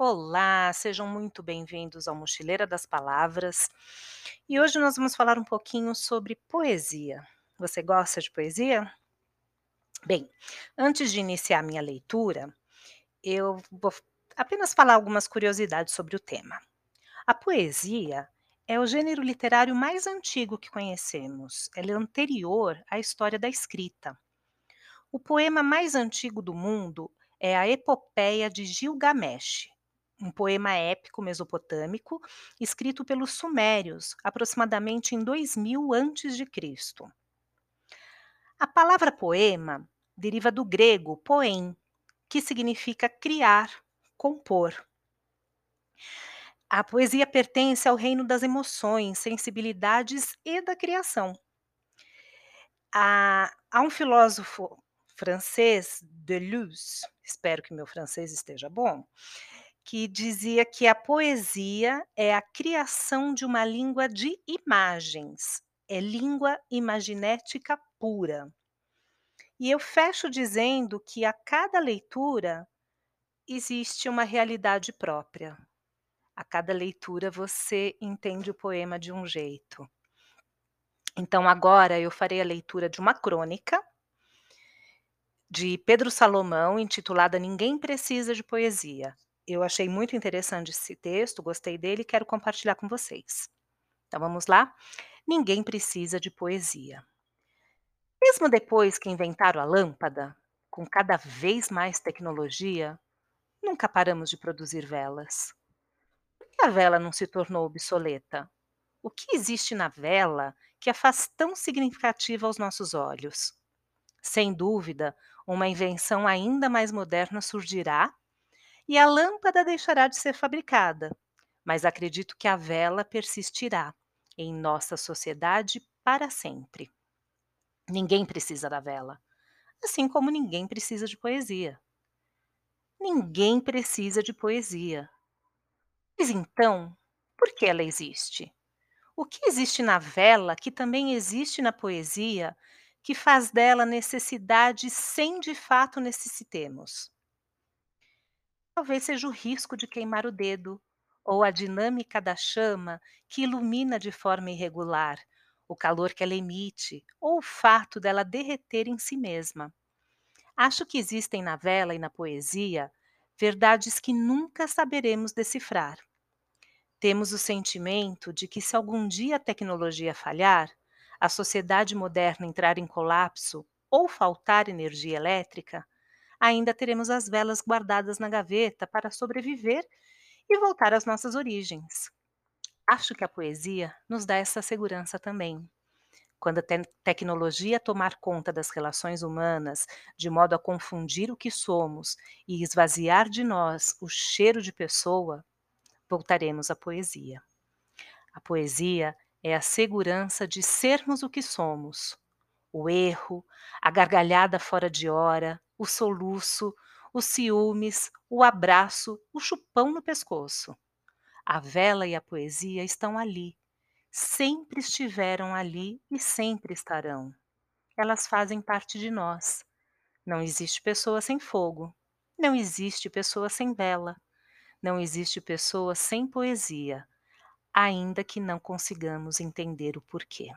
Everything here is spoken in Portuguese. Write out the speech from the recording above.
Olá, sejam muito bem-vindos ao Mochileira das Palavras. E hoje nós vamos falar um pouquinho sobre poesia. Você gosta de poesia? Bem, antes de iniciar minha leitura, eu vou apenas falar algumas curiosidades sobre o tema. A poesia é o gênero literário mais antigo que conhecemos. Ela é anterior à história da escrita. O poema mais antigo do mundo é a Epopeia de Gilgamesh, um poema épico mesopotâmico escrito pelos sumérios, aproximadamente em 2000 a.C. A palavra poema deriva do grego poem, que significa criar, compor. A poesia pertence ao reino das emoções, sensibilidades e da criação. Há, há um filósofo francês, Deleuze, espero que meu francês esteja bom, que dizia que a poesia é a criação de uma língua de imagens, é língua imaginética pura. E eu fecho dizendo que a cada leitura existe uma realidade própria. A cada leitura você entende o poema de um jeito. Então agora eu farei a leitura de uma crônica de Pedro Salomão intitulada Ninguém precisa de poesia. Eu achei muito interessante esse texto, gostei dele e quero compartilhar com vocês. Então vamos lá? Ninguém precisa de poesia. Mesmo depois que inventaram a lâmpada, com cada vez mais tecnologia, nunca paramos de produzir velas. Por que a vela não se tornou obsoleta? O que existe na vela que a faz tão significativa aos nossos olhos? Sem dúvida, uma invenção ainda mais moderna surgirá e a lâmpada deixará de ser fabricada, mas acredito que a vela persistirá em nossa sociedade para sempre. Ninguém precisa da vela, assim como ninguém precisa de poesia. Ninguém precisa de poesia. Mas então, por que ela existe? O que existe na vela que também existe na poesia, que faz dela necessidade sem de fato necessitemos? Talvez seja o risco de queimar o dedo, ou a dinâmica da chama que ilumina de forma irregular, o calor que ela emite, ou o fato dela derreter em si mesma. Acho que existem na vela e na poesia verdades que nunca saberemos decifrar. Temos o sentimento de que, se algum dia a tecnologia falhar, a sociedade moderna entrar em colapso ou faltar energia elétrica, ainda teremos as velas guardadas na gaveta para sobreviver e voltar às nossas origens. Acho que a poesia nos dá essa segurança também. Quando a te tecnologia tomar conta das relações humanas, de modo a confundir o que somos e esvaziar de nós o cheiro de pessoa, voltaremos à poesia. A poesia é a segurança de sermos o que somos. O erro, a gargalhada fora de hora, o soluço, os ciúmes, o abraço, o chupão no pescoço. A vela e a poesia estão ali, sempre estiveram ali e sempre estarão. Elas fazem parte de nós. Não existe pessoa sem fogo, não existe pessoa sem vela, não existe pessoa sem poesia, ainda que não consigamos entender o porquê.